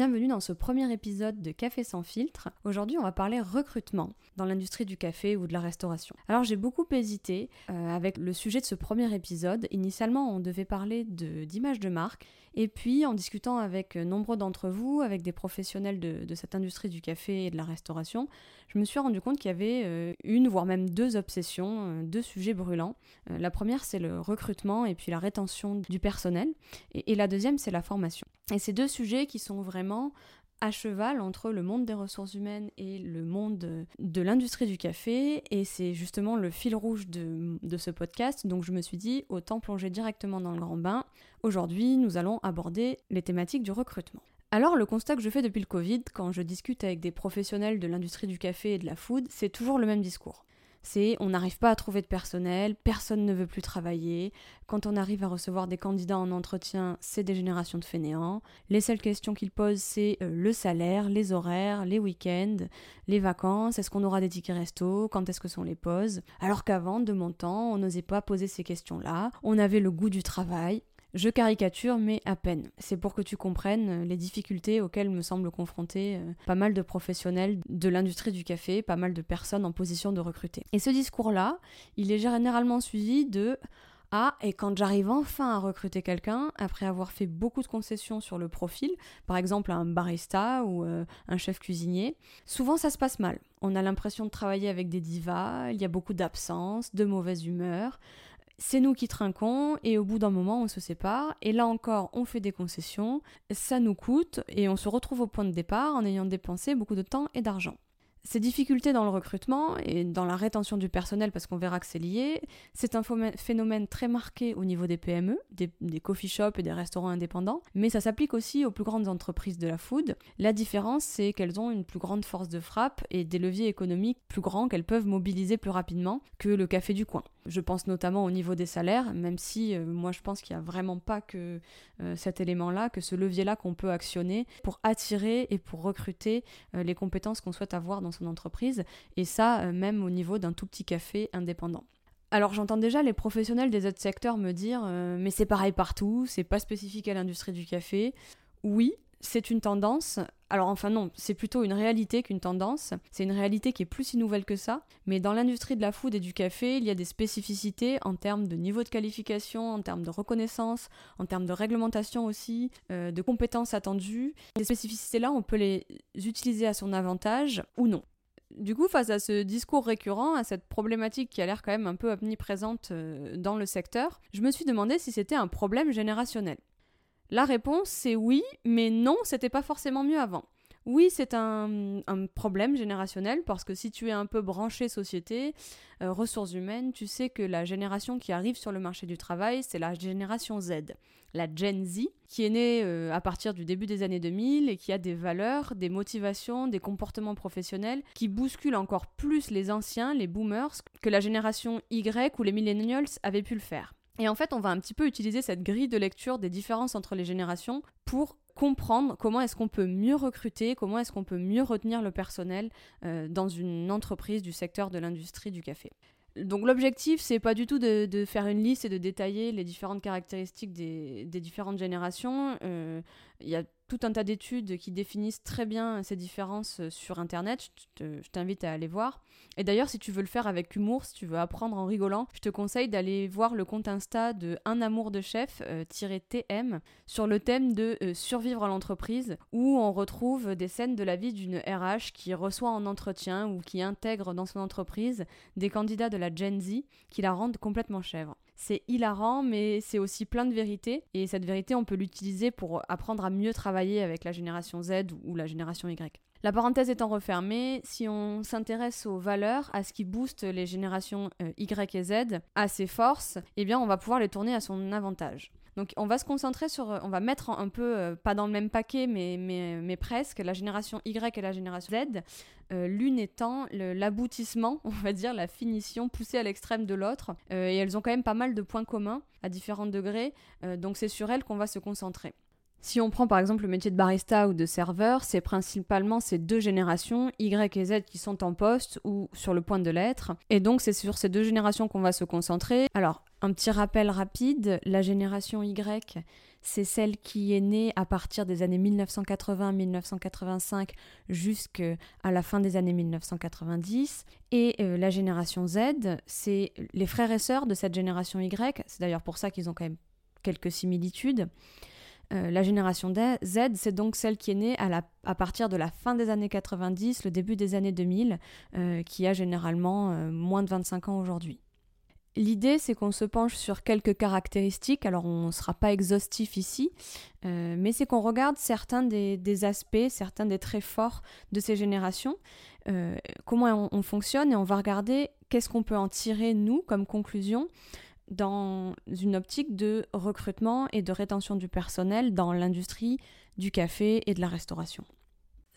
Bienvenue dans ce premier épisode de Café sans filtre. Aujourd'hui, on va parler recrutement dans l'industrie du café ou de la restauration. Alors, j'ai beaucoup hésité euh, avec le sujet de ce premier épisode. Initialement, on devait parler d'image de, marque. Et puis, en discutant avec nombreux d'entre vous, avec des professionnels de, cette industrie du café et de la restauration, je me suis rendu compte qu'il y avait euh, une, voire même deux obsessions, euh, deux sujets brûlants. la première, c'est le recrutement et puis la rétention du personnel. et la deuxième, c'est la formation. Et ces deux sujets qui sont vraiment à cheval entre le monde des ressources humaines et le monde de l'industrie du café, et c'est justement le fil rouge de, ce podcast, donc je me suis dit, autant plonger directement dans le grand bain. Aujourd'hui, nous allons aborder les thématiques du recrutement. Alors le constat que je fais depuis le Covid, quand je discute avec des professionnels de l'industrie du café et de la food, c'est toujours le même discours c'est on n'arrive pas à trouver de personnel, personne ne veut plus travailler, quand on arrive à recevoir des candidats en entretien, c'est des générations de fainéants, les seules questions qu'ils posent c'est euh, le salaire, les horaires, les week-ends, les vacances, est-ce qu'on aura des tickets resto, quand est-ce que sont les pauses, alors qu'avant, de mon temps, on n'osait pas poser ces questions-là, on avait le goût du travail, je caricature, mais à peine. C'est pour que tu comprennes les difficultés auxquelles me semblent confronter euh, pas mal de professionnels de l'industrie du café, pas mal de personnes en position de recruter. Et ce discours-là, il est généralement suivi de ah, et quand j'arrive enfin à recruter quelqu'un, après avoir fait beaucoup de concessions sur le profil, par exemple un barista ou euh, un chef cuisinier, souvent ça se passe mal. On a l'impression de travailler avec des divas, il y a beaucoup d'absence, de mauvaise humeur, c'est nous qui trinquons et au bout d'un moment on se sépare et là encore on fait des concessions, ça nous coûte et on se retrouve au point de départ en ayant dépensé beaucoup de temps et d'argent. Ces difficultés dans le recrutement et dans la rétention du personnel, parce qu'on verra que c'est lié, c'est un phénomène très marqué au niveau des PME, des, coffee shops et des restaurants indépendants, mais ça s'applique aussi aux plus grandes entreprises de la food. La différence, c'est qu'elles ont une plus grande force de frappe et des leviers économiques plus grands qu'elles peuvent mobiliser plus rapidement que le café du coin. Je pense notamment au niveau des salaires, même si euh, moi je pense qu'il n'y a vraiment pas que euh, cet élément-là, que ce levier-là qu'on peut actionner pour attirer et pour recruter euh, les compétences qu'on souhaite avoir dans son entreprise, et ça même au niveau d'un tout petit café indépendant. Alors j'entends déjà les professionnels des autres secteurs me dire mais c'est pareil partout, c'est pas spécifique à l'industrie du café. Oui, c'est une tendance. Alors enfin non, c'est plutôt une réalité qu'une tendance. C'est une réalité qui est plus si nouvelle que ça. Mais dans l'industrie de la food et du café, il y a des spécificités en termes de niveau de qualification, en termes de reconnaissance, en termes de réglementation aussi, euh, de compétences attendues. Ces spécificités-là, on peut les utiliser à son avantage ou non. Du coup, face à ce discours récurrent, à cette problématique qui a l'air quand même un peu omniprésente euh, dans le secteur, je me suis demandé si c'était un problème générationnel. La réponse c'est oui, mais non, c'était pas forcément mieux avant. Oui, c'est un, problème générationnel parce que si tu es un peu branché société, euh, ressources humaines, tu sais que la génération qui arrive sur le marché du travail, c'est la génération Z, la Gen Z, qui est née euh, à partir du début des années 2000 et qui a des valeurs, des motivations, des comportements professionnels qui bousculent encore plus les anciens, les boomers, que la génération Y ou les millennials avaient pu le faire. Et en fait, on va un petit peu utiliser cette grille de lecture des différences entre les générations pour comprendre comment est-ce qu'on peut mieux recruter, comment est-ce qu'on peut mieux retenir le personnel euh, dans une entreprise du secteur de l'industrie du café. Donc l'objectif, c'est pas du tout de, faire une liste et de détailler les différentes caractéristiques des, différentes générations. Euh, il y a tout un tas d'études qui définissent très bien ces différences euh, sur Internet. Je t'invite à aller voir. Et d'ailleurs, si tu veux le faire avec humour, si tu veux apprendre en rigolant, je te conseille d'aller voir le compte Insta de Un amour de chef euh, sur le thème de euh, survivre à l'entreprise, où on retrouve des scènes de la vie d'une RH qui reçoit en entretien ou qui intègre dans son entreprise des candidats de la Gen Z qui la rendent complètement chèvre. C'est hilarant, mais c'est aussi plein de vérité. Et cette vérité, on peut l'utiliser pour apprendre à mieux travailler avec la génération Z ou la génération Y. La parenthèse étant refermée, si on s'intéresse aux valeurs, à ce qui booste les générations euh, Y et Z, à ses forces, eh bien on va pouvoir les tourner à son avantage. Donc on va se concentrer sur, euh, on va mettre un peu, euh, pas dans le même paquet, mais, mais, presque, la génération Y et la génération Z, l'une étant l'aboutissement, on va dire, la finition poussée à l'extrême de l'autre. et elles ont quand même pas mal de points communs à différents degrés, donc c'est sur elles qu'on va se concentrer. Si on prend par exemple le métier de barista ou de serveur, c'est principalement ces deux générations, Y et Z, qui sont en poste ou sur le point de l'être. Et donc c'est sur ces deux générations qu'on va se concentrer. Alors, un petit rappel rapide, la génération Y, c'est celle qui est née à partir des années 1980-1985 jusqu'à la fin des années 1990. Et euh, la génération Z, c'est les frères et sœurs de cette génération Y. C'est d'ailleurs pour ça qu'ils ont quand même quelques similitudes. Euh, la génération Z, c'est donc celle qui est née à, partir de la fin des années 90, le début des années 2000, euh, qui a généralement euh, moins de 25 ans aujourd'hui. L'idée, c'est qu'on se penche sur quelques caractéristiques, alors on ne sera pas exhaustif ici, mais c'est qu'on regarde certains des, aspects, certains des traits forts de ces générations, comment on, fonctionne, et on va regarder qu'est-ce qu'on peut en tirer, nous, comme conclusion, dans une optique de recrutement et de rétention du personnel dans l'industrie du café et de la restauration.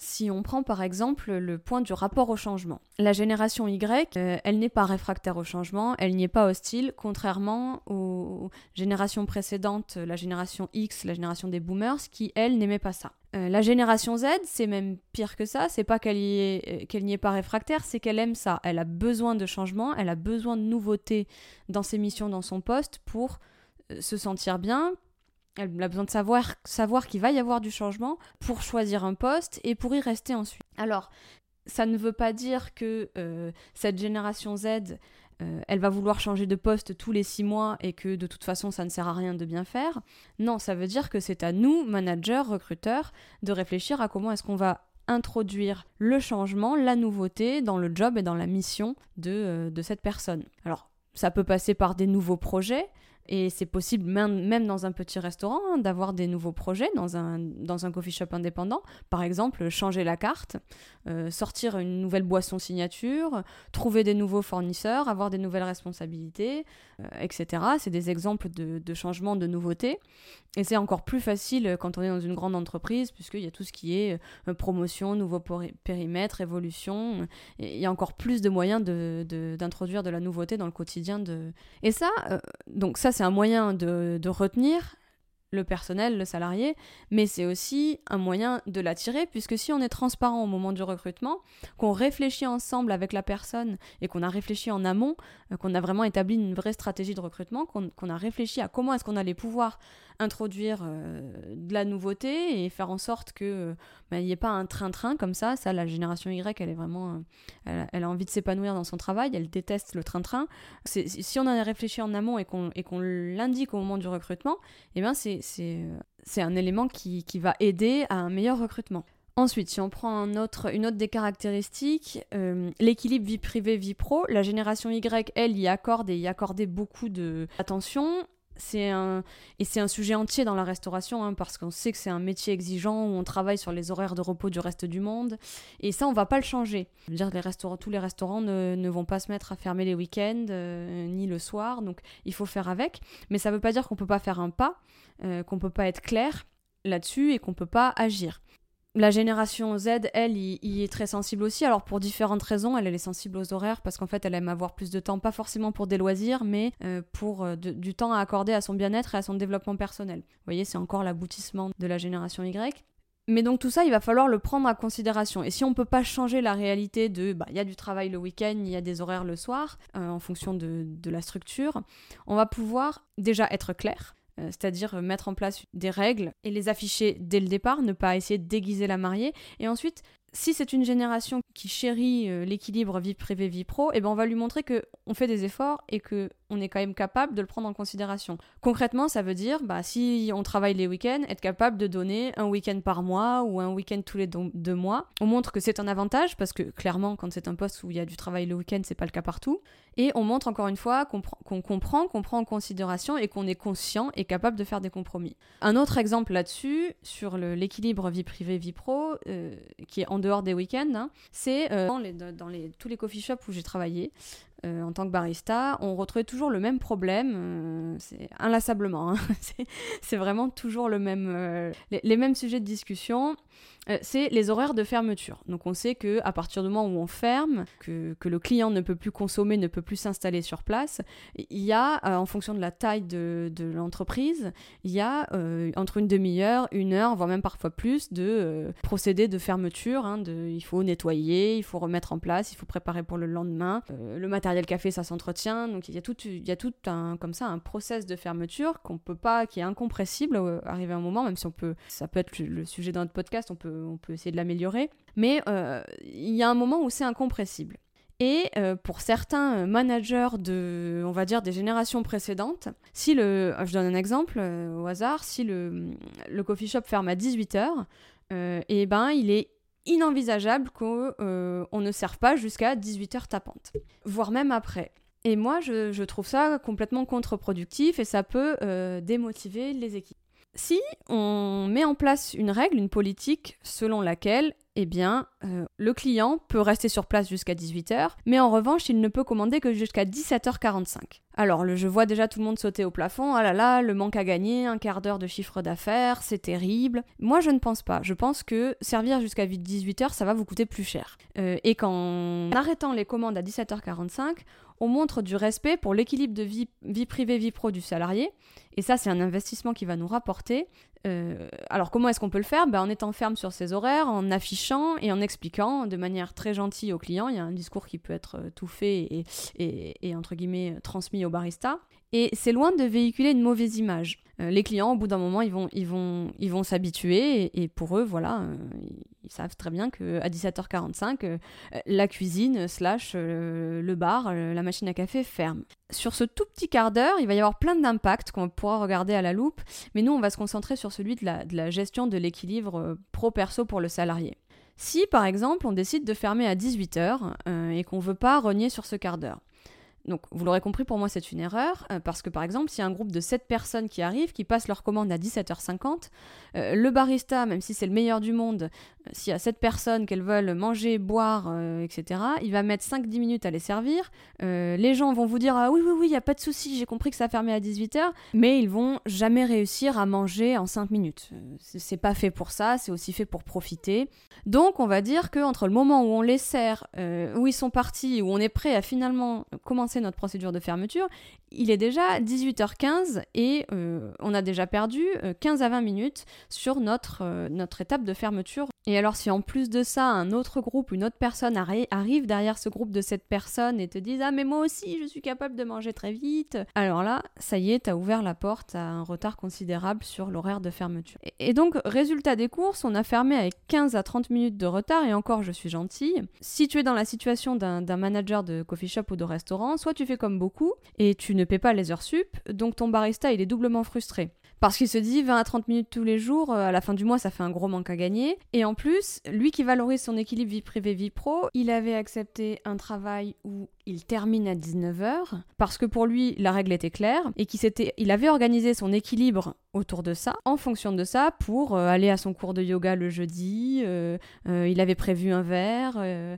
Si on prend par exemple le point du rapport au changement, la génération Y, euh, elle n'est pas réfractaire au changement, elle n'y est pas hostile, contrairement aux générations précédentes, la génération X, la génération des boomers, qui, elle, n'aimait pas ça. Euh, la génération Z, c'est même pire que ça, c'est pas qu'elle euh, n'y est pas réfractaire, c'est qu'elle aime ça. Elle a besoin de changement, elle a besoin de nouveautés dans ses missions, dans son poste pour se sentir bien, elle a besoin de savoir, savoir qu'il va y avoir du changement pour choisir un poste et pour y rester ensuite. Alors, ça ne veut pas dire que euh, cette génération Z, euh, elle va vouloir changer de poste tous les six mois et que de toute façon ça ne sert à rien de bien faire. Non, ça veut dire que c'est à nous, managers, recruteurs, de réfléchir à comment est-ce qu'on va introduire le changement, la nouveauté dans le job et dans la mission de, euh, de cette personne. Alors, ça peut passer par des nouveaux projets, et c'est possible même, dans un petit restaurant hein, d'avoir des nouveaux projets dans un, dans un coffee shop indépendant. Par exemple, changer la carte, euh, sortir une nouvelle boisson signature, trouver des nouveaux fournisseurs, avoir des nouvelles responsabilités, euh, etc. C'est des exemples de, de changements, de nouveautés. Et c'est encore plus facile quand on est dans une grande entreprise, puisqu'il y a tout ce qui est euh, promotion, nouveau périmètre, évolution. il y a encore plus de moyens d'introduire de, de, la nouveauté dans le quotidien. De... Et ça, donc ça c'est un moyen de, retenir le personnel, le salarié, mais c'est aussi un moyen de l'attirer, puisque si on est transparent au moment du recrutement, qu'on réfléchit ensemble avec la personne et qu'on a réfléchi en amont, euh, qu'on a vraiment établi une vraie stratégie de recrutement, qu'on a réfléchi à comment est-ce qu'on allait pouvoir introduire euh, de la nouveauté et faire en sorte que bah, il n'y ait pas un train-train comme ça. Ça, la génération Y, elle est vraiment, euh, elle, a envie de s'épanouir dans son travail, elle déteste le train-train. Si on en a réfléchi en amont et qu'on l'indique au moment du recrutement, eh bien c'est un élément qui, va aider à un meilleur recrutement. Ensuite, si on prend un autre, une autre des caractéristiques, euh, l'équilibre vie privée, vie pro, la génération Y, elle, y accorde et y accordait beaucoup d'attention c'est un et c'est un sujet entier dans la restauration hein, parce qu'on sait que c'est un métier exigeant où on travaille sur les horaires de repos du reste du monde et ça on va pas le changer. Dire les restaurants, tous les restaurants ne, ne vont pas se mettre à fermer les week-ends euh, ni le soir donc il faut faire avec. Mais ça veut pas dire qu'on peut pas faire un pas, euh, qu'on peut pas être clair là-dessus et qu'on peut pas agir la génération Z, elle, y, est très sensible aussi. Alors pour différentes raisons, elle, est sensible aux horaires parce qu'en fait, elle aime avoir plus de temps, pas forcément pour des loisirs, mais euh, pour euh, du temps à accorder à son bien-être et à son développement personnel. Vous voyez, c'est encore l'aboutissement de la génération Y. Mais donc tout ça, il va falloir le prendre en considération. Et si on ne peut pas changer la réalité de, bah, il y a du travail le week-end, il y a des horaires le soir, euh, en fonction de, de la structure, on va pouvoir déjà être clair euh, c'est-à-dire mettre en place des règles et les afficher dès le départ, ne pas essayer de déguiser la mariée. Et ensuite, si c'est une génération qui chérit euh, l'équilibre vie privée vie pro, et eh ben on va lui montrer que on fait des efforts et que on est quand même capable de le prendre en considération. Concrètement, ça veut dire bah si on travaille les week-ends, être capable de donner un week-end par mois ou un week-end tous les deux mois. On montre que c'est un avantage parce que clairement quand c'est un poste où il y a du travail le week-end, c'est pas le cas partout. Et on montre encore une fois qu'on comprend, qu'on prend en considération et qu'on est conscient et capable de faire des compromis. Un autre exemple là-dessus, sur l'équilibre vie privée vie pro, euh, qui est en dehors des week-ends, hein, c'est euh, dans, tous les coffee shops où j'ai travaillé. Euh, en tant que barista, on retrouvait toujours le même problème, c'est inlassablement, hein. c'est vraiment toujours le même, les, mêmes sujets de discussion. Euh, c'est les horaires de fermeture. Donc on sait que à partir du moment où on ferme, que, le client ne peut plus consommer, ne peut plus s'installer sur place, il y a, euh, en fonction de la taille de, l'entreprise, il y a euh, entre une demi-heure, une heure, voire même parfois plus, de procédés de fermeture. Hein, de, il faut nettoyer, il faut remettre en place, il faut préparer pour le lendemain. le matériel café, ça s'entretient. Donc il y a tout, il y a tout un, comme ça, un process de fermeture qu'on peut pas, qui est incompressible, arriver à un moment, même si on peut, ça peut être le sujet d'un podcast, on peut on peut essayer de l'améliorer. Mais euh, il y a un moment où c'est incompressible. Et euh, pour certains managers de, on va dire, des générations précédentes, si le, je donne un exemple euh, au hasard, si le, coffee shop ferme à 18h, et eh ben il est inenvisageable qu'on ne serve pas jusqu'à 18h tapante, voire même après. Et moi, je trouve ça complètement contre-productif et ça peut démotiver les équipes. Si on met en place une règle, une politique selon laquelle eh bien, euh, le client peut rester sur place jusqu'à 18h, mais en revanche, il ne peut commander que jusqu'à 17h45. Alors, je vois déjà tout le monde sauter au plafond, ah là là, le manque à gagner, un quart d'heure de chiffre d'affaires, c'est terrible. Moi, je ne pense pas. Je pense que servir jusqu'à 18h, ça va vous coûter plus cher. Euh, et qu'en arrêtant les commandes à 17h45, on montre du respect pour l'équilibre de vie, vie privée, vie pro du salarié. Et ça, c'est un investissement qui va nous rapporter. Euh, alors comment est-ce qu'on peut le faire? Ben, En étant ferme sur ses horaires, en affichant et en expliquant de manière très gentille au client. Il y a un discours qui peut être euh, tout fait et, entre guillemets transmis au barista. Et c'est loin de véhiculer une mauvaise image. Euh, les clients, au bout d'un moment, ils vont, ils vont, ils vont s'habituer et, pour eux, voilà, ils savent très bien qu'à 17h45, la cuisine slash le bar, la machine à café ferme. Sur ce tout petit quart d'heure, il va y avoir plein d'impacts qu'on pourra regarder à la loupe, mais nous, on va se concentrer sur celui de la, gestion de l'équilibre euh, pro-perso pour le salarié. Si par exemple on décide de fermer à 18h euh, et qu'on ne veut pas renier sur ce quart d'heure, donc, vous l'aurez compris, pour moi, c'est une erreur, euh, parce que par exemple, s'il y a un groupe de 7 personnes qui arrivent, qui passent leur commande à 17h50, euh, le barista, même si c'est le meilleur du monde, euh, s'il y a 7 personnes qu'elles veulent manger, boire, etc., il va mettre 5-10 minutes à les servir. les gens vont vous dire Ah oui, oui, oui, il n'y a pas de souci, j'ai compris que ça fermait à 18h, mais ils vont jamais réussir à manger en 5 minutes. C'est pas fait pour ça, c'est aussi fait pour profiter. Donc, on va dire qu'entre le moment où on les sert, où ils sont partis, où on est prêt à finalement commencer notre procédure de fermeture, il est déjà 18h15 et euh, on a déjà perdu 15 euh, à 20 minutes sur notre, euh, notre étape de fermeture. Et alors si en plus de ça, un autre groupe, une autre personne arrive derrière ce groupe de cette personne et te dit Ah mais moi aussi je suis capable de manger très vite, alors là, ça y est, t'as ouvert la porte à un retard considérable sur l'horaire de fermeture. Et, donc, résultat des courses, on a fermé avec 15 à 30 minutes de retard et encore je suis gentille. Si tu es dans la situation d'un manager de coffee shop ou de restaurant, soit tu fais comme beaucoup et tu ne paies pas les heures sup, donc ton barista il est doublement frustré. Parce qu'il se dit 20 à 30 minutes tous les jours, euh, à la fin du mois, ça fait un gros manque à gagner. Et en plus, lui qui valorise son équilibre vie privée-vie pro, il avait accepté un travail où il termine à 19h parce que pour lui la règle était claire et qu'il il avait organisé son équilibre autour de ça en fonction de ça pour euh, aller à son cours de yoga le jeudi euh, euh, il avait prévu un verre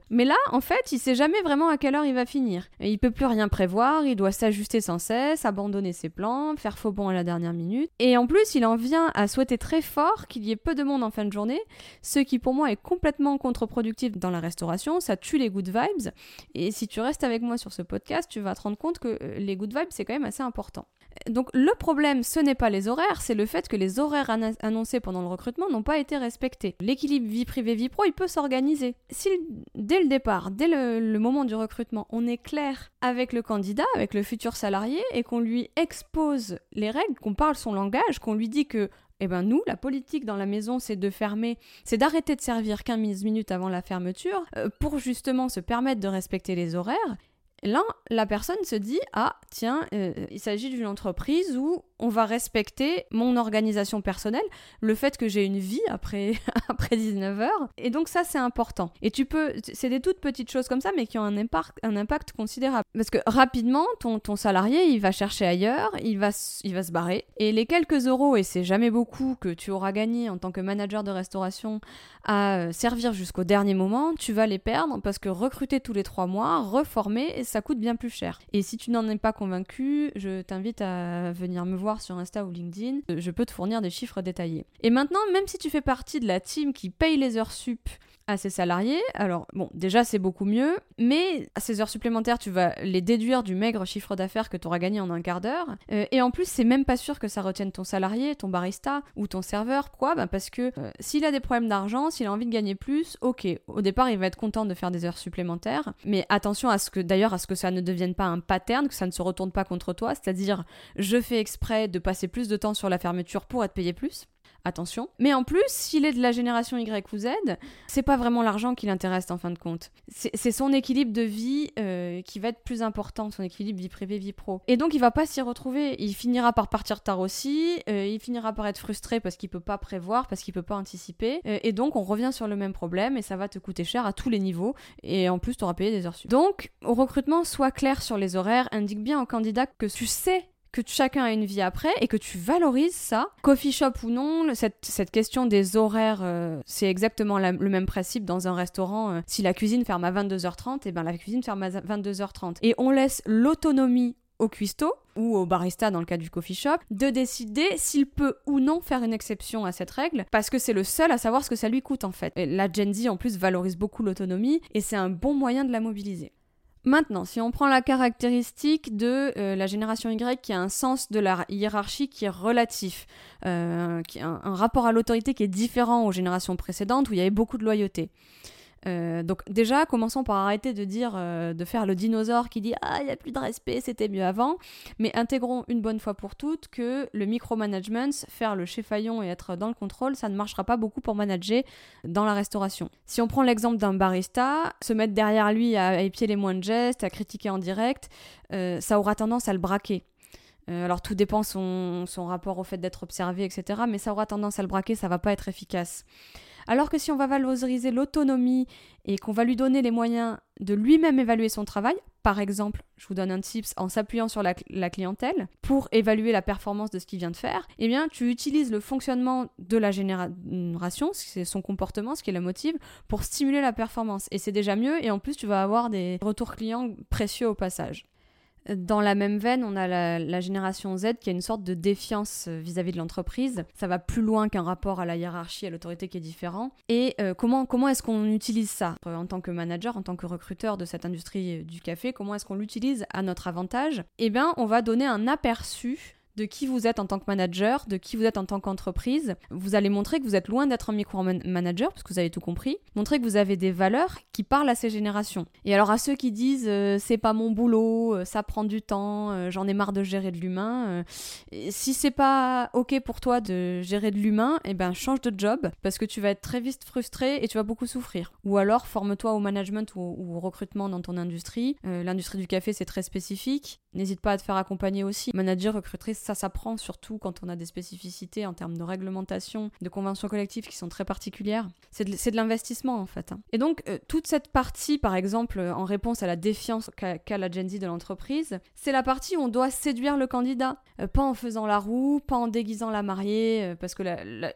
mais là en fait il sait jamais vraiment à quelle heure il va finir. Et il peut plus rien prévoir il doit s'ajuster sans cesse abandonner ses plans faire faux à la dernière minute. Et en plus il en vient à souhaiter très fort qu'il y ait peu de monde en fin de journée ce qui pour moi est complètement contre-productif dans la restauration ça tue les good vibes. Et si tu restes avec avec moi sur ce podcast, tu vas te rendre compte que euh, les good vibes, c'est quand même assez important. Donc le problème, ce n'est pas les horaires, c'est le fait que les horaires annoncés pendant le recrutement n'ont pas été respectés. L'équilibre vie privée-vie pro, il peut s'organiser. Si dès le départ, dès le, moment du recrutement, on est clair avec le candidat, avec le futur salarié, et qu'on lui expose les règles, qu'on parle son langage, qu'on lui dit que Eh ben nous, la politique dans la maison, c'est de fermer, c'est d'arrêter de servir 15 minutes avant la fermeture euh, pour justement se permettre de respecter les horaires. Là, la personne se dit ah tiens, euh, il s'agit d'une entreprise où on va respecter mon organisation personnelle, le fait que j'ai une vie après, après 19h. Et donc ça, c'est important. Et tu peux, c'est des toutes petites choses comme ça, mais qui ont un impact, un impact considérable. Parce que rapidement, ton, ton salarié, il va chercher ailleurs, il va, il va se barrer. Et les quelques euros, et c'est jamais beaucoup, que tu auras gagné en tant que manager de restauration à euh, servir jusqu'au dernier moment, tu vas les perdre parce que recruter tous les trois mois, reformer, ça coûte bien plus cher. Et si tu n'en es pas convaincu, je t'invite à venir me voir sur Insta ou LinkedIn, je peux te fournir des chiffres détaillés. Et maintenant, même si tu fais partie de la team qui paye les heures sup à ses salariés. Alors, bon, déjà, c'est beaucoup mieux, mais à ces heures supplémentaires, tu vas les déduire du maigre chiffre d'affaires que tu auras gagné en un quart d'heure. Euh, et en plus, c'est même pas sûr que ça retienne ton salarié, ton barista ou ton serveur. Pourquoi? Bah Parce que euh, s'il a des problèmes d'argent, s'il a envie de gagner plus, ok, au départ, il va être content de faire des heures supplémentaires, mais attention à ce que, d'ailleurs, à ce que ça ne devienne pas un pattern, que ça ne se retourne pas contre toi, c'est-à-dire, je fais exprès de passer plus de temps sur la fermeture pour être payé plus attention. Mais en plus, s'il est de la génération Y ou Z, c'est pas vraiment l'argent qui l'intéresse en fin de compte. C'est son équilibre de vie euh, qui va être plus important, son équilibre vie privée, vie pro. Et donc il va pas s'y retrouver. Il finira par partir tard aussi, euh, il finira par être frustré parce qu'il peut pas prévoir, parce qu'il peut pas anticiper. Euh, et donc on revient sur le même problème et ça va te coûter cher à tous les niveaux. Et en plus, tu auras payé des heures sup. Donc, au recrutement, sois clair sur les horaires, indique bien au candidat que tu sais que chacun a une vie après et que tu valorises ça. Coffee shop ou non, cette, question des horaires, euh, c'est exactement le même principe dans un restaurant. Euh, si la cuisine ferme à 22h30, et ben la cuisine ferme à 22h30. Et on laisse l'autonomie au cuistot ou au barista dans le cas du coffee shop, de décider s'il peut ou non faire une exception à cette règle, parce que c'est le seul à savoir ce que ça lui coûte en fait. la Gen Z en plus valorise beaucoup l'autonomie et c'est un bon moyen de la mobiliser. Maintenant, si on prend la caractéristique de euh, la génération Y qui a un sens de la hiérarchie qui est relatif, euh, un rapport à l'autorité qui est différent aux générations précédentes où il y avait beaucoup de loyauté. Euh, donc déjà, commençons par arrêter de dire, euh, de faire le dinosaure qui dit ah il y a plus de respect, c'était mieux avant, mais intégrons une bonne fois pour toutes que le micromanagement, faire le chef-faillon et être dans le contrôle, ça ne marchera pas beaucoup pour manager dans la restauration. Si on prend l'exemple d'un barista, se mettre derrière lui à, épier les moins de gestes, à critiquer en direct, euh, ça aura tendance à le braquer. alors tout dépend son, son rapport au fait d'être observé, etc. Mais ça aura tendance à le braquer, ça va pas être efficace. Alors que si on va valoriser l'autonomie et qu'on va lui donner les moyens de lui-même évaluer son travail, par exemple, je vous donne un tips en s'appuyant sur la, clientèle pour évaluer la performance de ce qu'il vient de faire, eh bien tu utilises le fonctionnement de la génération, c'est son comportement, ce qui la motive, pour stimuler la performance. Et c'est déjà mieux et en plus tu vas avoir des retours clients précieux au passage. Dans la même veine, on a la, génération Z qui a une sorte de défiance euh, vis-à-vis de l'entreprise. Ça va plus loin qu'un rapport à la hiérarchie, à l'autorité qui est différent. Et euh, comment, comment est-ce qu'on utilise ça euh, en tant que manager, en tant que recruteur de cette industrie du café Comment est-ce qu'on l'utilise à notre avantage? Eh bien, on va donner un aperçu de qui vous êtes en tant que manager, de qui vous êtes en tant qu'entreprise. Vous allez montrer que vous êtes loin d'être un micro-manager, parce que vous avez tout compris. Montrer que vous avez des valeurs qui parlent à ces générations. Et alors à ceux qui disent euh, c'est pas mon boulot, euh, ça prend du temps, euh, j'en ai marre de gérer de l'humain. si c'est pas ok pour toi de gérer de l'humain, eh ben change de job, parce que tu vas être très vite frustré et tu vas beaucoup souffrir. Ou alors forme-toi au management ou, au recrutement dans ton industrie. L'industrie du café c'est très spécifique. N'hésite pas à te faire accompagner aussi. Manager, recrutrice, ça s'apprend surtout quand on a des spécificités en termes de réglementation, de conventions collectives qui sont très particulières. C'est de, l'investissement en fait. Hein. Et donc euh, toute cette partie, par exemple, euh, en réponse à la défiance qu'a la Gen Z de l'entreprise, c'est la partie où on doit séduire le candidat. Euh, pas en faisant la roue, pas en déguisant la mariée, parce que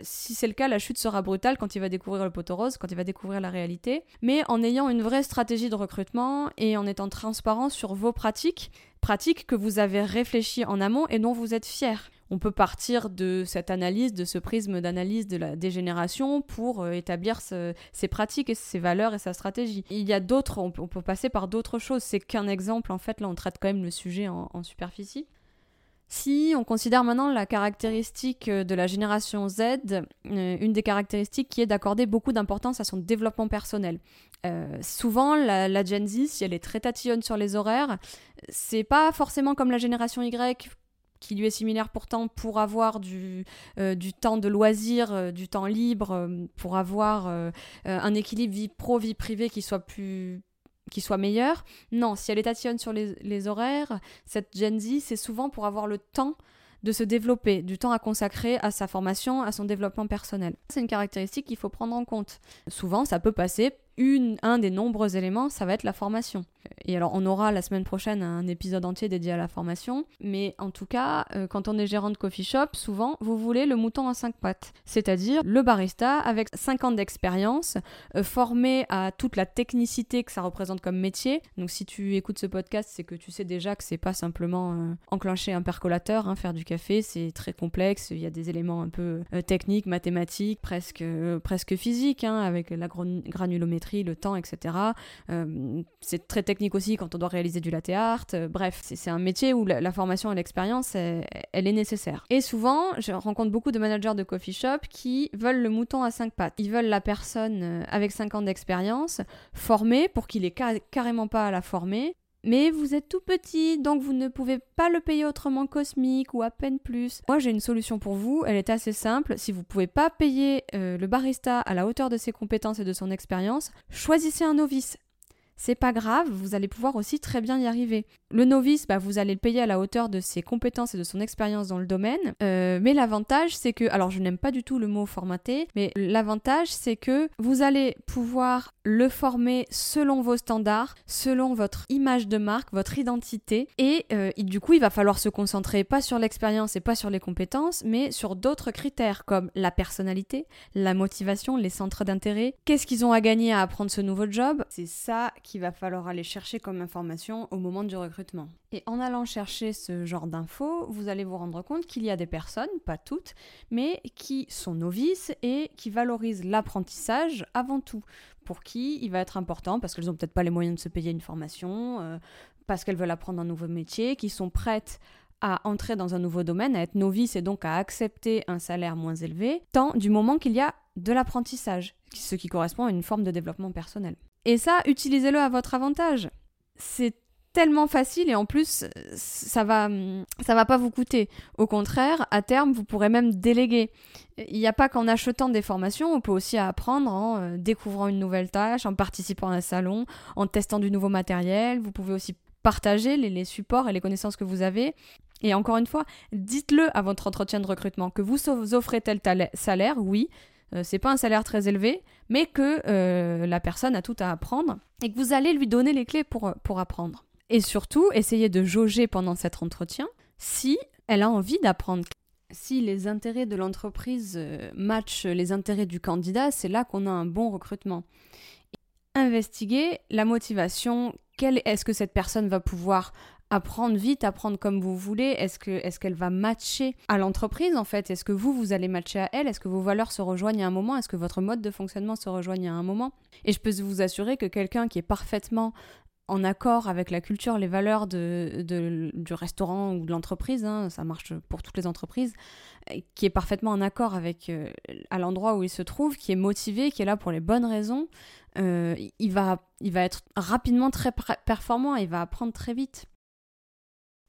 si c'est le cas, la chute sera brutale quand il va découvrir le poteau rose, quand il va découvrir la réalité, mais en ayant une vraie stratégie de recrutement et en étant transparent sur vos pratiques pratique que vous avez réfléchi en amont et dont vous êtes fier. On peut partir de cette analyse, de ce prisme d'analyse de la dégénération pour euh, établir ses pratiques et ses valeurs et sa stratégie. Il y a d'autres, on, peut passer par d'autres choses. C'est qu'un exemple, en fait, là on traite quand même le sujet en superficie. Si on considère maintenant la caractéristique euh, de la génération Z, euh, une des caractéristiques qui est d'accorder beaucoup d'importance à son développement personnel. Euh, souvent, la, Gen Z, si elle est très tatillonne sur les horaires, c'est pas forcément comme la génération Y qui lui est similaire pourtant pour avoir du, temps de loisir, du temps libre, pour avoir un équilibre vie pro, vie privée qui soit plus qui soit meilleur. Non, si elle est tatillonne sur les, les horaires, cette Gen Z, c'est souvent pour avoir le temps de se développer, du temps à consacrer à sa formation, à son développement personnel. C'est une caractéristique qu'il faut prendre en compte. Souvent, ça peut passer un des nombreux éléments, ça va être la formation. Et alors, on aura la semaine prochaine un épisode entier dédié à la formation. Mais en tout cas, euh, quand on est gérant de coffee shop, souvent, vous voulez le mouton à cinq pattes. C'est-à-dire le barista avec 5 ans d'expérience, euh, formé à toute la technicité que ça représente comme métier. Donc, si tu écoutes ce podcast, c'est que tu sais déjà que c'est pas simplement euh, enclencher un percolateur, hein, faire du café. C'est très complexe. Il y a des éléments un peu techniques, mathématiques, presque, presque physiques, hein, avec la granulométrie, le temps, etc. c'est très technique aussi quand on doit réaliser du latte art. Euh, bref, c'est un métier où la, formation et l'expérience, elle, est nécessaire. Et souvent, je rencontre beaucoup de managers de coffee shop qui veulent le mouton à cinq pattes. Ils veulent la personne euh, avec 5 ans d'expérience, formée pour qu'il ait carrément pas à la former, mais vous êtes tout petit, donc vous ne pouvez pas le payer autrement cosmique ou à peine plus. Moi j'ai une solution pour vous, elle est assez simple. Si vous ne pouvez pas payer euh, le barista à la hauteur de ses compétences et de son expérience, choisissez un novice c'est pas grave, vous allez pouvoir aussi très bien y arriver. Le novice, bah, vous allez le payer à la hauteur de ses compétences et de son expérience dans le domaine. Euh, mais l'avantage, c'est que, alors je n'aime pas du tout le mot formaté, mais l'avantage, c'est que vous allez pouvoir le former selon vos standards, selon votre image de marque, votre identité. Et euh, du coup, il va falloir se concentrer pas sur l'expérience et pas sur les compétences, mais sur d'autres critères comme la personnalité, la motivation, les centres d'intérêt. Qu'est-ce qu'ils ont à gagner à apprendre ce nouveau job? C'est ça qu'il va falloir aller chercher comme information au moment du recrutement. Et en allant chercher ce genre d'infos, vous allez vous rendre compte qu'il y a des personnes, pas toutes, mais qui sont novices et qui valorisent l'apprentissage avant tout. Pour qui il va être important parce qu'elles n'ont peut-être pas les moyens de se payer une formation, euh, parce qu'elles veulent apprendre un nouveau métier, qui sont prêtes à entrer dans un nouveau domaine, à être novices et donc à accepter un salaire moins élevé, tant du moment qu'il y a de l'apprentissage, ce qui correspond à une forme de développement personnel. Et ça, utilisez-le à votre avantage. C'est tellement facile et en plus ça va ça va pas vous coûter. Au contraire, à terme, vous pourrez même déléguer. Il n'y a pas qu'en achetant des formations, on peut aussi apprendre en euh, découvrant une nouvelle tâche, en participant à un salon, en testant du nouveau matériel. Vous pouvez aussi partager les, les supports et les connaissances que vous avez. Et encore une fois, dites-le à votre entretien de recrutement que vous offrez tel salaire, oui, euh, c'est pas un salaire très élevé, mais que euh, la personne a tout à apprendre et que vous allez lui donner les clés pour, pour apprendre. Et surtout, essayez de jauger pendant cet entretien si elle a envie d'apprendre. Si les intérêts de l'entreprise euh, matchent les intérêts du candidat, c'est là qu'on a un bon recrutement. Investiguez la motivation, est-ce que cette personne va pouvoir apprendre vite, apprendre comme vous voulez. Est-ce que est-ce qu'elle va matcher à l'entreprise en fait? Est-ce que vous vous allez matcher à elle? Est-ce que vos valeurs se rejoignent à un moment? Est-ce que votre mode de fonctionnement se rejoigne à un moment? Et je peux vous assurer que quelqu'un qui est parfaitement en accord avec la culture, les valeurs de, du restaurant ou de l'entreprise, hein, ça marche pour toutes les entreprises, qui est parfaitement en accord avec euh, à l'endroit où il se trouve, qui est motivé, qui est là pour les bonnes raisons, euh, il, va, il va être rapidement très performant, il va apprendre très vite.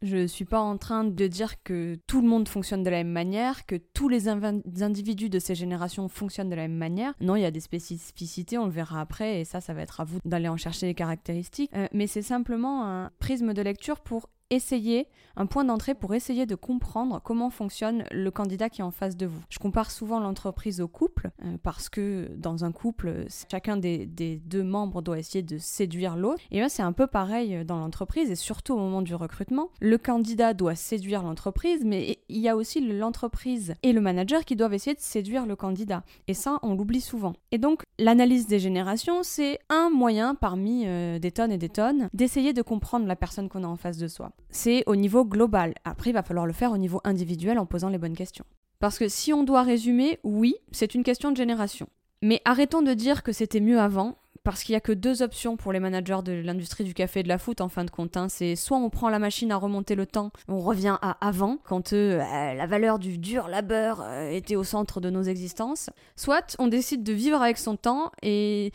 Je ne suis pas en train de dire que tout le monde fonctionne de la même manière, que tous les individus de ces générations fonctionnent de la même manière. Non, il y a des spécificités, on le verra après, et ça, ça va être à vous d'aller en chercher les caractéristiques. Euh, mais c'est simplement un prisme de lecture pour essayer, un point d'entrée pour essayer de comprendre comment fonctionne le candidat qui est en face de vous. Je compare souvent l'entreprise au couple, euh, parce que dans un couple, chacun des, deux membres doit essayer de séduire l'autre. Et bien c'est un peu pareil dans l'entreprise, et surtout au moment du recrutement. Le candidat doit séduire l'entreprise, mais il y a aussi l'entreprise et le manager qui doivent essayer de séduire le candidat. Et ça, on l'oublie souvent. Et donc, l'analyse des générations, c'est un moyen parmi euh, des tonnes et des tonnes d'essayer de comprendre la personne qu'on a en face de soi c'est au niveau global. Après, il va falloir le faire au niveau individuel en posant les bonnes questions. Parce que si on doit résumer, oui, c'est une question de génération. Mais arrêtons de dire que c'était mieux avant, parce qu'il n'y a que deux options pour les managers de l'industrie du café et de la foot en fin de compte. Hein. C'est soit on prend la machine à remonter le temps, on revient à avant, quand euh, la valeur du dur labeur euh, était au centre de nos existences, soit on décide de vivre avec son temps et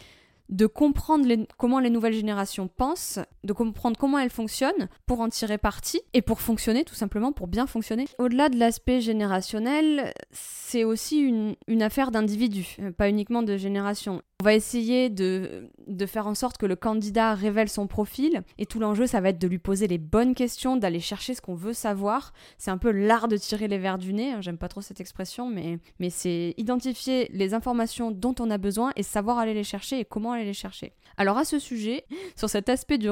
de comprendre comment les nouvelles générations pensent, de comprendre comment elles fonctionnent pour en tirer parti et pour fonctionner tout simplement, pour bien fonctionner. Au-delà de l'aspect générationnel, c'est aussi une, une affaire d'individu, euh, pas uniquement de génération. On va essayer de, de, faire en sorte que le candidat révèle son profil et tout l'enjeu ça va être de lui poser les bonnes questions, d'aller chercher ce qu'on veut savoir. C'est un peu l'art de tirer les verres du nez, hein, j'aime pas trop cette expression, mais, mais c'est identifier les informations dont on a besoin et savoir aller les chercher et comment aller les chercher. Alors à ce sujet, sur cet aspect du,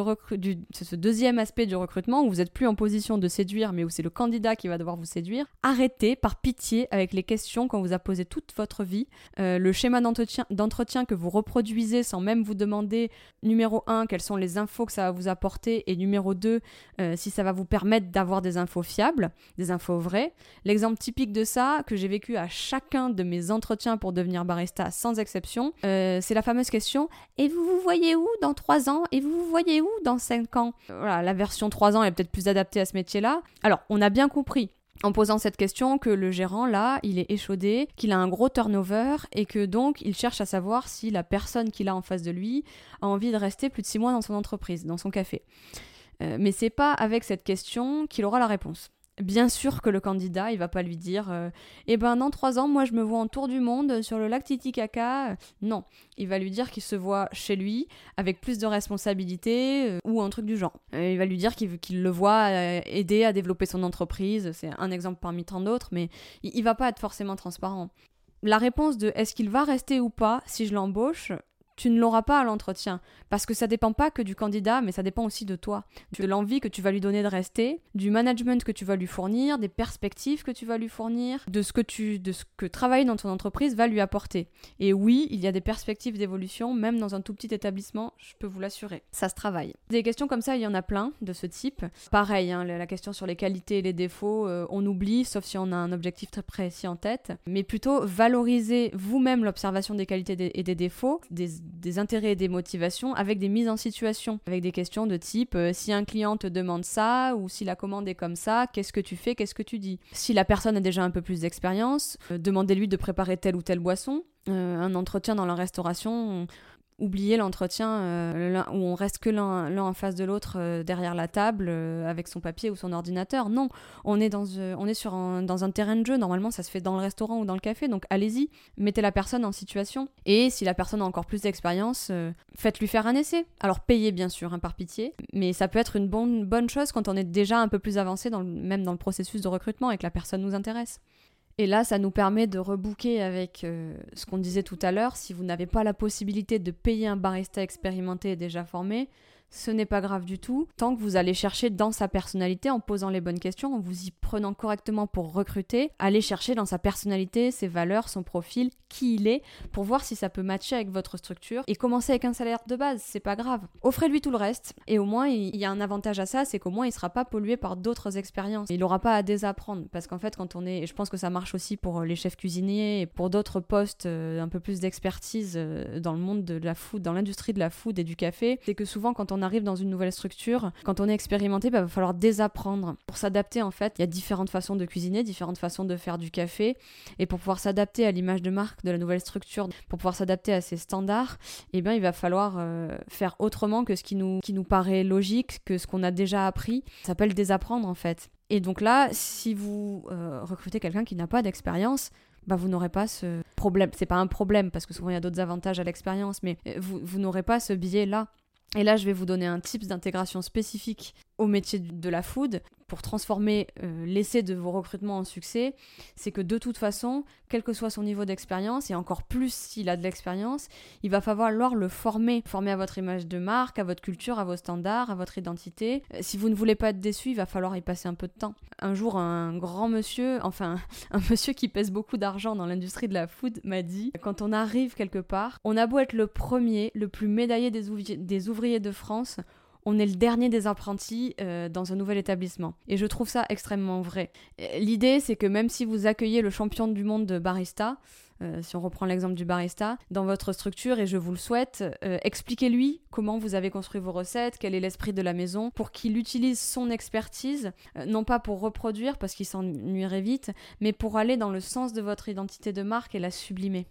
ce deuxième aspect du recrutement où vous n'êtes plus en position de séduire mais où c'est le candidat qui va devoir vous séduire, arrêtez par pitié avec les questions qu'on vous a posées toute votre vie, euh, le schéma d'entretien que vous reproduisez sans même vous demander, numéro 1, quelles sont les infos que ça va vous apporter, et numéro 2, euh, si ça va vous permettre d'avoir des infos fiables, des infos vraies. L'exemple typique de ça, que j'ai vécu à chacun de mes entretiens pour devenir barista sans exception, euh, c'est la fameuse question Et vous vous voyez où dans 3 ans Et vous vous voyez où dans 5 ans? Voilà, la version 3 ans est peut-être plus adaptée à ce métier-là. Alors, on a bien compris en posant cette question que le gérant, là, il est échaudé, qu'il a un gros turnover et que donc il cherche à savoir si la personne qu'il a en face de lui a envie de rester plus de six mois dans son entreprise, dans son café. Euh, mais c'est pas avec cette question qu'il aura la réponse. Bien sûr que le candidat, il va pas lui dire euh, Eh ben, dans trois ans, moi, je me vois en tour du monde sur le lac Titicaca. Non, il va lui dire qu'il se voit chez lui, avec plus de responsabilités, euh, ou un truc du genre. Euh, il va lui dire qu'il le voit aider à développer son entreprise. C'est un exemple parmi tant d'autres, mais il, il va pas être forcément transparent. La réponse de est-ce qu'il va rester ou pas si je l'embauche, tu ne l'auras pas à l'entretien. Parce que ça dépend pas que du candidat, mais ça dépend aussi de toi. De l'envie que tu vas lui donner de rester, du management que tu vas lui fournir, des perspectives que tu vas lui fournir, de ce que tu, de ce que travailler dans ton entreprise va lui apporter. Et oui, il y a des perspectives d'évolution, même dans un tout petit établissement, je peux vous l'assurer. Ça se travaille. Des questions comme ça, il y en a plein de ce type. Pareil, hein, la question sur les qualités et les défauts, euh, on oublie, sauf si on a un objectif très précis en tête. Mais plutôt valoriser vous-même l'observation des qualités et des défauts, des intérêts et des motivations avec des mises en situation, avec des questions de type euh, si un client te demande ça ou si la commande est comme ça, qu'est-ce que tu fais, qu'est-ce que tu dis? Si la personne a déjà un peu plus d'expérience, euh, demandez-lui de préparer telle ou telle boisson. Euh, un entretien dans la restauration, oublier l'entretien euh, où on reste que l'un en face de l'autre euh, derrière la table euh, avec son papier ou son ordinateur. Non, on est, dans, un terrain de jeu. Normalement, ça se fait dans le restaurant ou dans le café. Donc allez-y, mettez la personne en situation. Et si la personne a encore plus d'expérience, faites-lui faire un essai. Alors payez bien sûr, hein, par pitié. Mais ça peut être une bonne, chose quand on est déjà un peu plus avancé, même dans le processus de recrutement et que la personne nous intéresse. Et là, ça nous permet de rebooker avec euh, ce qu'on disait tout à l'heure. Si vous n'avez pas la possibilité de payer un barista expérimenté et déjà formé, ce n'est pas grave du tout, tant que vous allez chercher dans sa personnalité en posant les bonnes questions, en vous y prenant correctement pour recruter, allez chercher dans sa personnalité, ses valeurs, son profil, qui il est, pour voir si ça peut matcher avec votre structure et commencer avec un salaire de base, c'est pas grave. Offrez-lui tout le reste et au moins il y a un avantage à ça, c'est qu'au moins il sera pas pollué par d'autres expériences. Il n'aura pas à désapprendre parce qu'en fait quand on est, et je pense que ça marche aussi pour les chefs cuisiniers et pour d'autres postes euh, un peu plus d'expertise euh, dans le monde de la food, dans l'industrie de la food et du café, c'est que souvent quand on arrive dans une nouvelle structure, quand on est expérimenté, il bah, va falloir désapprendre. Pour s'adapter, en fait, il y a différentes façons de cuisiner, différentes façons de faire du café. Et pour pouvoir s'adapter à l'image de marque de la nouvelle structure, pour pouvoir s'adapter à ces standards, eh bien, il va falloir euh, faire autrement que ce qui nous, qui nous paraît logique, que ce qu'on a déjà appris. Ça s'appelle désapprendre, en fait. Et donc là, si vous euh, recrutez quelqu'un qui n'a pas d'expérience, bah vous n'aurez pas ce problème. C'est pas un problème parce que souvent il y a d'autres avantages à l'expérience, mais euh, vous, vous n'aurez pas ce biais là. Et là, je vais vous donner un type d'intégration spécifique au métier de la food pour transformer euh, l'essai de vos recrutements en succès, c'est que de toute façon, quel que soit son niveau d'expérience, et encore plus s'il a de l'expérience, il va falloir le former, former à votre image de marque, à votre culture, à vos standards, à votre identité. Euh, si vous ne voulez pas être déçu, il va falloir y passer un peu de temps. Un jour, un grand monsieur, enfin un monsieur qui pèse beaucoup d'argent dans l'industrie de la food, m'a dit, quand on arrive quelque part, on a beau être le premier, le plus médaillé des, des ouvriers de France, on est le dernier des apprentis euh, dans un nouvel établissement. Et je trouve ça extrêmement vrai. L'idée, c'est que même si vous accueillez le champion du monde de barista, euh, si on reprend l'exemple du barista, dans votre structure, et je vous le souhaite, euh, expliquez-lui comment vous avez construit vos recettes, quel est l'esprit de la maison, pour qu'il utilise son expertise, non pas pour reproduire, parce qu'il s'ennuierait vite, mais pour aller dans le sens de votre identité de marque et la sublimer.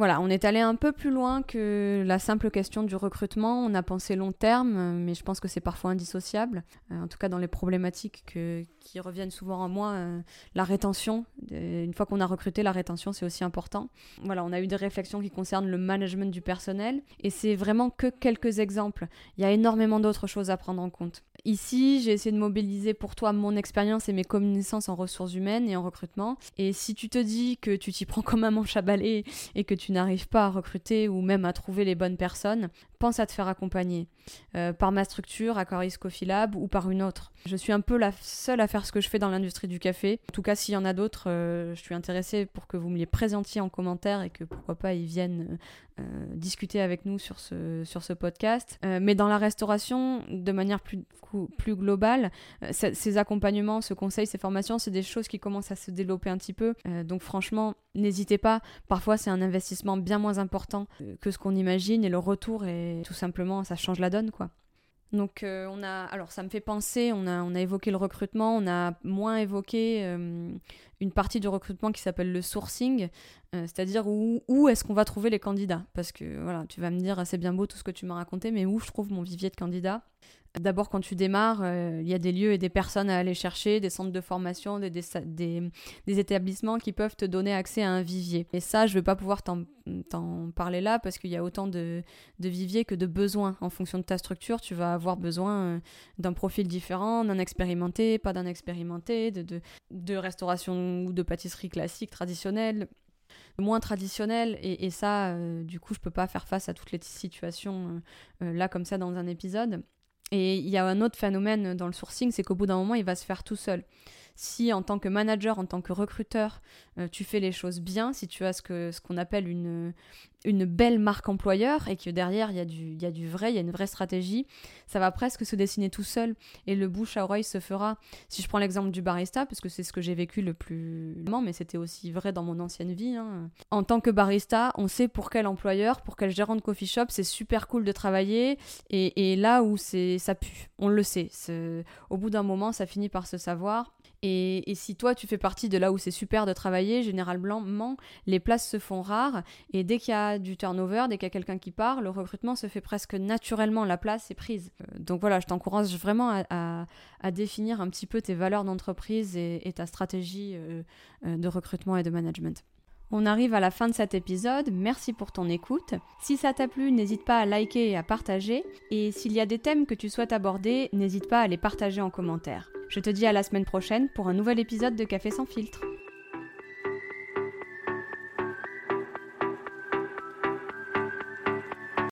Voilà, on est allé un peu plus loin que la simple question du recrutement. On a pensé long terme, mais je pense que c'est parfois indissociable. Euh, en tout cas, dans les problématiques qui reviennent souvent à moi, euh, la rétention. Une fois qu'on a recruté, la rétention, c'est aussi important. Voilà, on a eu des réflexions qui concernent le management du personnel. Et c'est vraiment que quelques exemples. Il y a énormément d'autres choses à prendre en compte. Ici, j'ai essayé de mobiliser pour toi mon expérience et mes connaissances en ressources humaines et en recrutement. Et si tu te dis que tu t'y prends comme un manche à balai et que tu n'arrives pas à recruter ou même à trouver les bonnes personnes, pense à te faire accompagner euh, par ma structure, Coffee Lab ou par une autre. Je suis un peu la seule à faire ce que je fais dans l'industrie du café. En tout cas, s'il y en a d'autres, euh, je suis intéressée pour que vous me les présentiez en commentaire et que pourquoi pas ils viennent euh, discuter avec nous sur ce, sur ce podcast. mais dans la restauration, de manière plus, plus globale, ces accompagnements, ce conseil, ces formations, c'est des choses qui commencent à se développer un petit peu. donc franchement, n'hésitez pas. Parfois, c'est un investissement bien moins important que ce qu'on imagine et le retour est tout simplement ça change la donne quoi. Donc euh, on a, alors ça me fait penser, on a, on a évoqué le recrutement, on a moins évoqué euh, une partie du recrutement qui s'appelle le sourcing, euh, c'est-à-dire où, où est-ce qu'on va trouver les candidats? Parce que voilà, tu vas me dire c'est bien beau tout ce que tu m'as raconté, mais où je trouve mon vivier de candidats? D'abord, quand tu démarres, il y a des lieux et des personnes à aller chercher, des centres de formation, des, établissements qui peuvent te donner accès à un vivier. Et ça, je ne vais pas pouvoir t'en parler là parce qu'il y a autant de, de, viviers que de besoins. En fonction de ta structure, tu vas avoir besoin euh, d'un profil différent, d'un expérimenté, pas d'un expérimenté, de, restauration ou de pâtisserie classique, traditionnelle moins traditionnelle et, ça euh, du coup je peux pas faire face à toutes les situations euh, là comme ça dans un épisode et il y a un autre phénomène dans le sourcing c'est qu'au bout d'un moment il va se faire tout seul. Si en tant que manager, en tant que recruteur, euh, tu fais les choses bien, si tu as ce qu'on ce qu'on appelle une, une belle marque employeur et que derrière il y, a du, y a du vrai, il y a une vraie stratégie, ça va presque se dessiner tout seul et le bouche à oreille se fera. Si je prends l'exemple du barista, parce que c'est ce que j'ai vécu le plus mais c'était aussi vrai dans mon ancienne vie. Hein. En tant que barista, on sait pour quel employeur, pour quel gérant de coffee shop, c'est super cool de travailler et, et là où c'est ça pue, on le sait. Au bout d'un moment, ça finit par se savoir. Et, et, si toi tu fais partie de là où c'est super de travailler, généralement les places se font rares et dès qu'il y a du turnover, dès qu'il y a quelqu'un qui part, le recrutement se fait presque naturellement, la place est prise. Euh, donc voilà, je t'encourage vraiment à, définir un petit peu tes valeurs d'entreprise et, ta stratégie euh, euh, de recrutement et de management. On arrive à la fin de cet épisode, merci pour ton écoute. Si ça t'a plu, n'hésite pas à liker et à partager. Et s'il y a des thèmes que tu souhaites aborder, n'hésite pas à les partager en commentaire. Je te dis à la semaine prochaine pour un nouvel épisode de Café sans filtre.